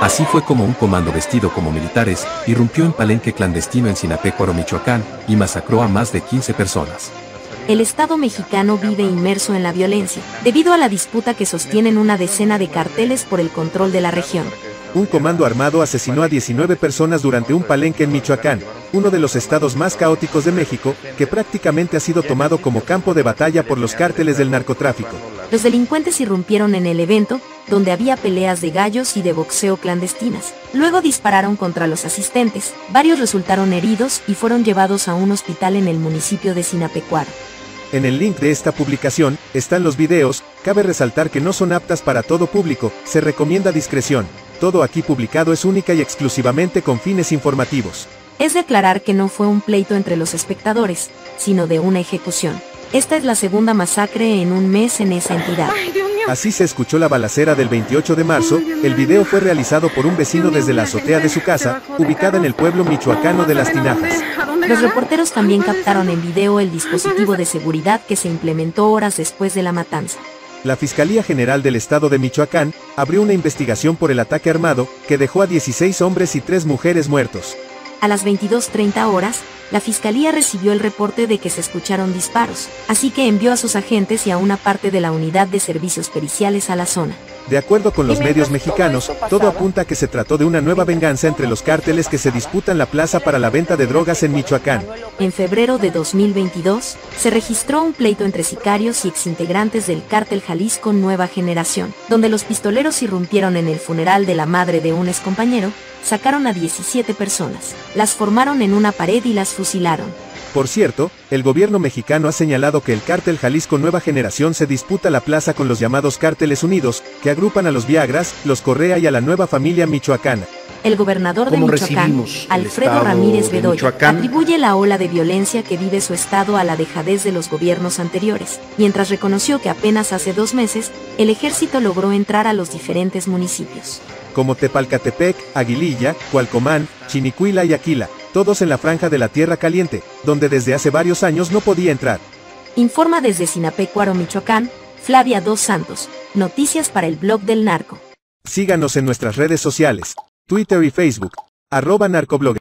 Así fue como un comando vestido como militares, irrumpió en palenque clandestino en Sinapecuaro, Michoacán, y masacró a más de 15 personas. El Estado mexicano vive inmerso en la violencia, debido a la disputa que sostienen una decena de carteles por el control de la región. Un comando armado asesinó a 19 personas durante un palenque en Michoacán, uno de los estados más caóticos de México, que prácticamente ha sido tomado como campo de batalla por los cárteles del narcotráfico. Los delincuentes irrumpieron en el evento, donde había peleas de gallos y de boxeo clandestinas. Luego dispararon contra los asistentes, varios resultaron heridos y fueron llevados a un hospital en el municipio de Sinapecuaro. En el link de esta publicación, están los videos, cabe resaltar que no son aptas para todo público, se recomienda discreción. Todo aquí publicado es única y exclusivamente con fines informativos. Es declarar que no fue un pleito entre los espectadores, sino de una ejecución. Esta es la segunda masacre en un mes en esa entidad. Así se escuchó la balacera del 28 de marzo, el video fue realizado por un vecino desde la azotea de su casa, ubicada en el pueblo michoacano de Las Tinajas. Los reporteros también captaron en video el dispositivo de seguridad que se implementó horas después de la matanza. La Fiscalía General del Estado de Michoacán abrió una investigación por el ataque armado, que dejó a 16 hombres y 3 mujeres muertos. A las 22.30 horas, la Fiscalía recibió el reporte de que se escucharon disparos, así que envió a sus agentes y a una parte de la unidad de servicios periciales a la zona. De acuerdo con los medios mexicanos, todo apunta a que se trató de una nueva venganza entre los cárteles que se disputan la plaza para la venta de drogas en Michoacán. En febrero de 2022, se registró un pleito entre sicarios y exintegrantes del cártel Jalisco Nueva Generación, donde los pistoleros irrumpieron en el funeral de la madre de un excompañero, sacaron a 17 personas, las formaron en una pared y las fusilaron. Por cierto, el gobierno mexicano ha señalado que el cártel Jalisco Nueva Generación se disputa la plaza con los llamados cárteles unidos, que agrupan a los Viagras, los Correa y a la nueva familia michoacana. El gobernador de Michoacán, Alfredo Ramírez Bedoya, atribuye la ola de violencia que vive su estado a la dejadez de los gobiernos anteriores, mientras reconoció que apenas hace dos meses, el ejército logró entrar a los diferentes municipios. Como Tepalcatepec, Aguililla, Cualcomán, Chinicuila y Aquila, todos en la franja de la Tierra Caliente, donde desde hace varios años no podía entrar. Informa desde Sinapecuaro, Michoacán, Flavia Dos Santos, noticias para el blog del narco. Síganos en nuestras redes sociales, Twitter y Facebook, arroba narcoblog.